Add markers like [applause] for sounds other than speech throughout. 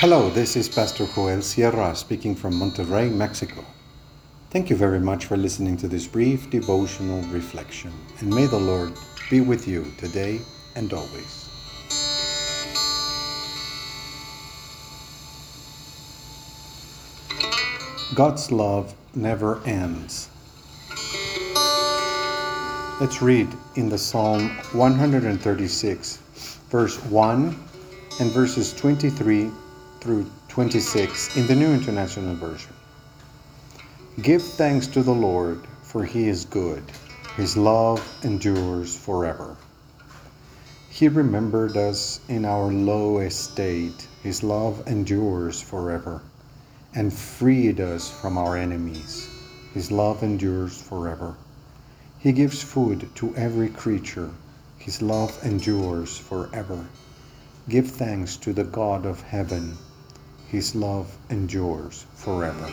Hello, this is Pastor Joel Sierra speaking from Monterrey, Mexico. Thank you very much for listening to this brief devotional reflection, and may the Lord be with you today and always. God's love never ends. Let's read in the Psalm 136, verse 1 and verses 23 through 26 in the New International Version. Give thanks to the Lord, for he is good. His love endures forever. He remembered us in our low estate. His love endures forever, and freed us from our enemies. His love endures forever. He gives food to every creature. His love endures forever. Give thanks to the God of heaven his love endures forever.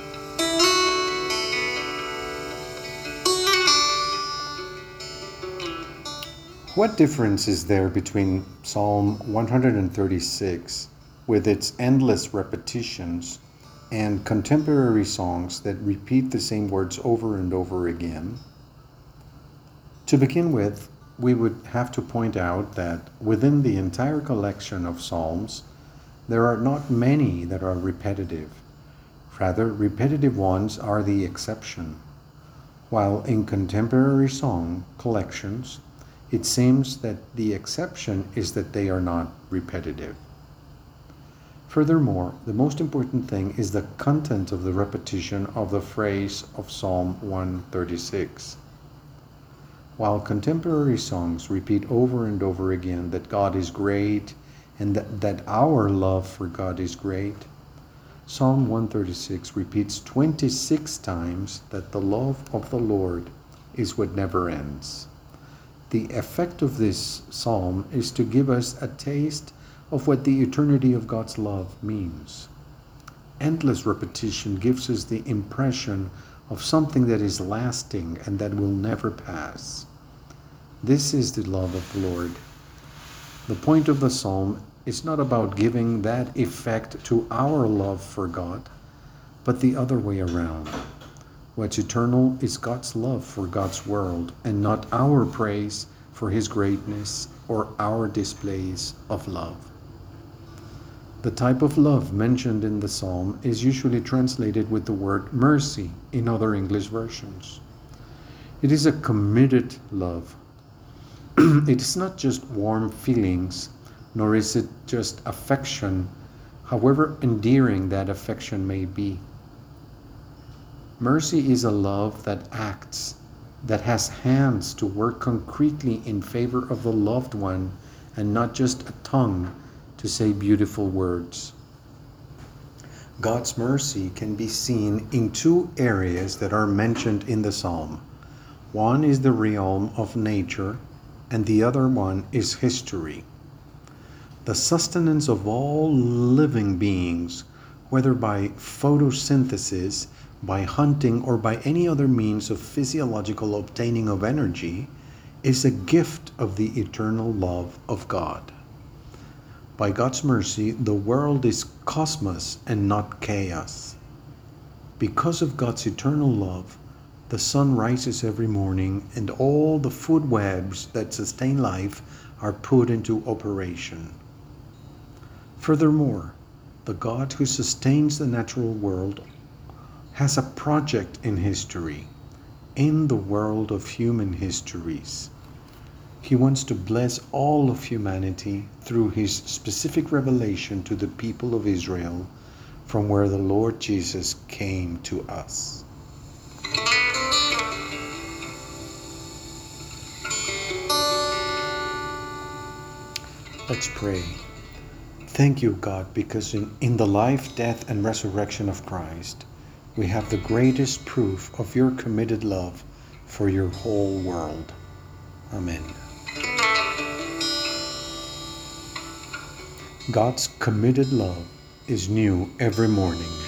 What difference is there between Psalm 136, with its endless repetitions, and contemporary songs that repeat the same words over and over again? To begin with, we would have to point out that within the entire collection of Psalms, there are not many that are repetitive. Rather, repetitive ones are the exception. While in contemporary song collections, it seems that the exception is that they are not repetitive. Furthermore, the most important thing is the content of the repetition of the phrase of Psalm 136. While contemporary songs repeat over and over again that God is great and that, that our love for God is great. Psalm 136 repeats 26 times that the love of the Lord is what never ends. The effect of this psalm is to give us a taste of what the eternity of God's love means. Endless repetition gives us the impression of something that is lasting and that will never pass. This is the love of the Lord. The point of the psalm is not about giving that effect to our love for God, but the other way around. What's eternal is God's love for God's world and not our praise for His greatness or our displays of love. The type of love mentioned in the psalm is usually translated with the word mercy in other English versions. It is a committed love [clears throat] it is not just warm feelings, nor is it just affection, however endearing that affection may be. Mercy is a love that acts, that has hands to work concretely in favor of the loved one, and not just a tongue to say beautiful words. God's mercy can be seen in two areas that are mentioned in the psalm. One is the realm of nature, and the other one is history. The sustenance of all living beings, whether by photosynthesis, by hunting, or by any other means of physiological obtaining of energy, is a gift of the eternal love of God. By God's mercy, the world is cosmos and not chaos. Because of God's eternal love, the sun rises every morning, and all the food webs that sustain life are put into operation. Furthermore, the God who sustains the natural world has a project in history, in the world of human histories. He wants to bless all of humanity through his specific revelation to the people of Israel from where the Lord Jesus came to us. Let's pray. Thank you, God, because in, in the life, death, and resurrection of Christ, we have the greatest proof of your committed love for your whole world. Amen. God's committed love is new every morning.